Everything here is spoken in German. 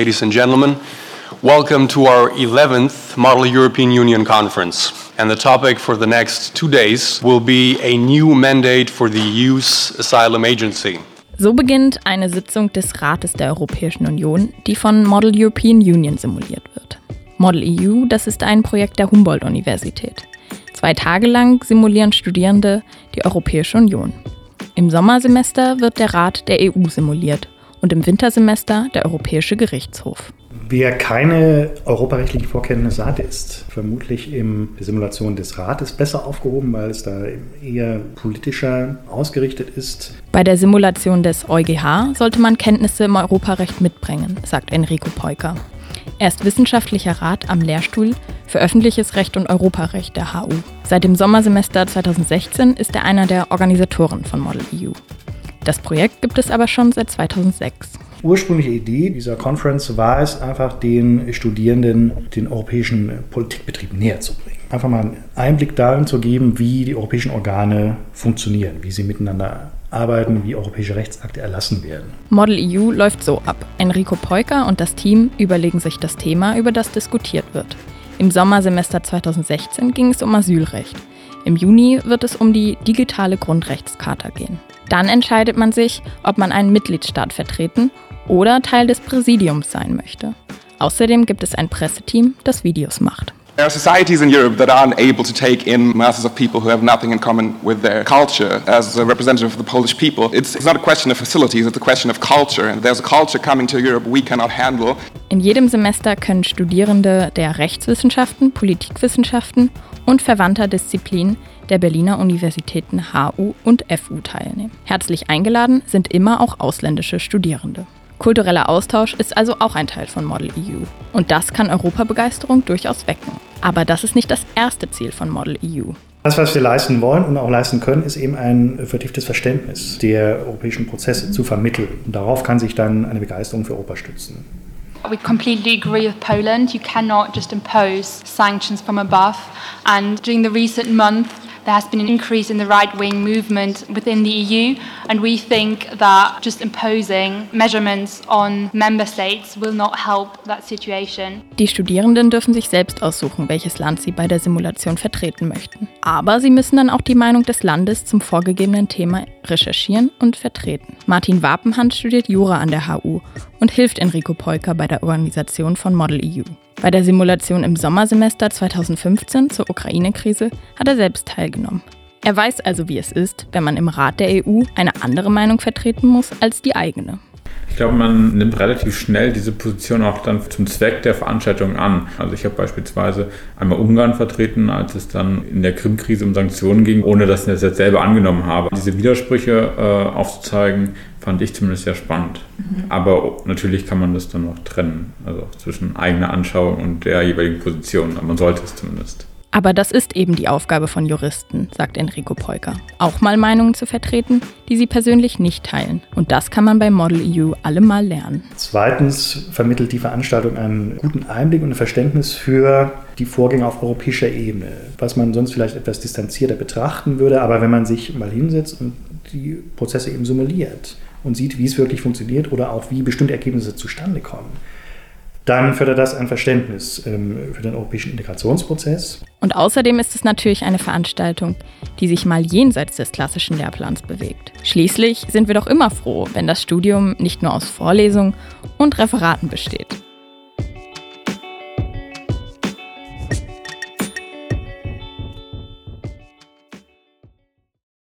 Ladies and gentlemen, welcome to our 11th Model European Union Conference. And the topic for the next two days will be a new mandate for the EU's Asylum Agency. So beginnt eine Sitzung des Rates der Europäischen Union, die von Model European Union simuliert wird. Model EU, das ist ein Projekt der Humboldt-Universität. Zwei Tage lang simulieren Studierende die Europäische Union. Im Sommersemester wird der Rat der EU simuliert und im Wintersemester der Europäische Gerichtshof. Wer keine europarechtlichen Vorkenntnisse hat, ist vermutlich in der Simulation des Rates besser aufgehoben, weil es da eher politischer ausgerichtet ist. Bei der Simulation des EuGH sollte man Kenntnisse im Europarecht mitbringen, sagt Enrico Peuker. Er ist wissenschaftlicher Rat am Lehrstuhl für öffentliches Recht und Europarecht der HU. Seit dem Sommersemester 2016 ist er einer der Organisatoren von Model EU. Das Projekt gibt es aber schon seit 2006. Ursprüngliche Idee dieser Conference war es einfach, den Studierenden den europäischen Politikbetrieb näher zu bringen. Einfach mal einen Einblick darin zu geben, wie die europäischen Organe funktionieren, wie sie miteinander arbeiten, wie europäische Rechtsakte erlassen werden. Model EU läuft so ab. Enrico Peuker und das Team überlegen sich das Thema, über das diskutiert wird. Im Sommersemester 2016 ging es um Asylrecht. Im Juni wird es um die digitale Grundrechtscharta gehen. Dann entscheidet man sich, ob man einen Mitgliedstaat vertreten oder Teil des Präsidiums sein möchte. Außerdem gibt es ein Presseteam, das Videos macht. There are societies in Europe that aren't able to take in masses of people who have nothing in common with their culture. As a representative of the Polish people, it's, it's not a question of facilities, it's a question of culture. And there's a culture coming to Europe we cannot handle. In jedem Semester können Studierende der Rechtswissenschaften, Politikwissenschaften und verwandter Disziplinen der Berliner Universitäten HU und FU teilnehmen. Herzlich eingeladen sind immer auch ausländische Studierende. Kultureller Austausch ist also auch ein Teil von Model EU. Und das kann Europabegeisterung durchaus wecken. Aber das ist nicht das erste Ziel von Model EU. Das, was wir leisten wollen und auch leisten können, ist eben ein vertieftes Verständnis der europäischen Prozesse zu vermitteln. Und darauf kann sich dann eine Begeisterung für Europa stützen. We completely agree with Poland. You cannot just impose sanctions from above. And during the recent month, there has been an increase in the right wing movement within the EU, and we think that just imposing measurements on member states will not help that situation. Die Studierenden dürfen sich selbst aussuchen, welches Land sie bei der Simulation vertreten möchten. Aber sie müssen dann auch die Meinung des Landes zum vorgegebenen Thema recherchieren und vertreten. Martin Wapenhand studiert Jura an der HU und hilft Enrico Polka bei der Organisation von Model EU. Bei der Simulation im Sommersemester 2015 zur Ukraine-Krise hat er selbst teilgenommen. Er weiß also, wie es ist, wenn man im Rat der EU eine andere Meinung vertreten muss als die eigene. Ich glaube, man nimmt relativ schnell diese Position auch dann zum Zweck der Veranstaltung an. Also ich habe beispielsweise einmal Ungarn vertreten, als es dann in der Krim-Krise um Sanktionen ging, ohne dass ich das jetzt selber angenommen habe. Diese Widersprüche äh, aufzuzeigen, fand ich zumindest sehr spannend. Mhm. Aber natürlich kann man das dann noch trennen, also zwischen eigener Anschauung und der jeweiligen Position. Aber man sollte es zumindest. Aber das ist eben die Aufgabe von Juristen, sagt Enrico Polka. Auch mal Meinungen zu vertreten, die sie persönlich nicht teilen. Und das kann man bei Model EU allemal lernen. Zweitens vermittelt die Veranstaltung einen guten Einblick und ein Verständnis für die Vorgänge auf europäischer Ebene, was man sonst vielleicht etwas distanzierter betrachten würde. Aber wenn man sich mal hinsetzt und die Prozesse eben simuliert und sieht, wie es wirklich funktioniert oder auch wie bestimmte Ergebnisse zustande kommen, dann fördert das ein Verständnis ähm, für den europäischen Integrationsprozess. Und außerdem ist es natürlich eine Veranstaltung, die sich mal jenseits des klassischen Lehrplans bewegt. Schließlich sind wir doch immer froh, wenn das Studium nicht nur aus Vorlesungen und Referaten besteht.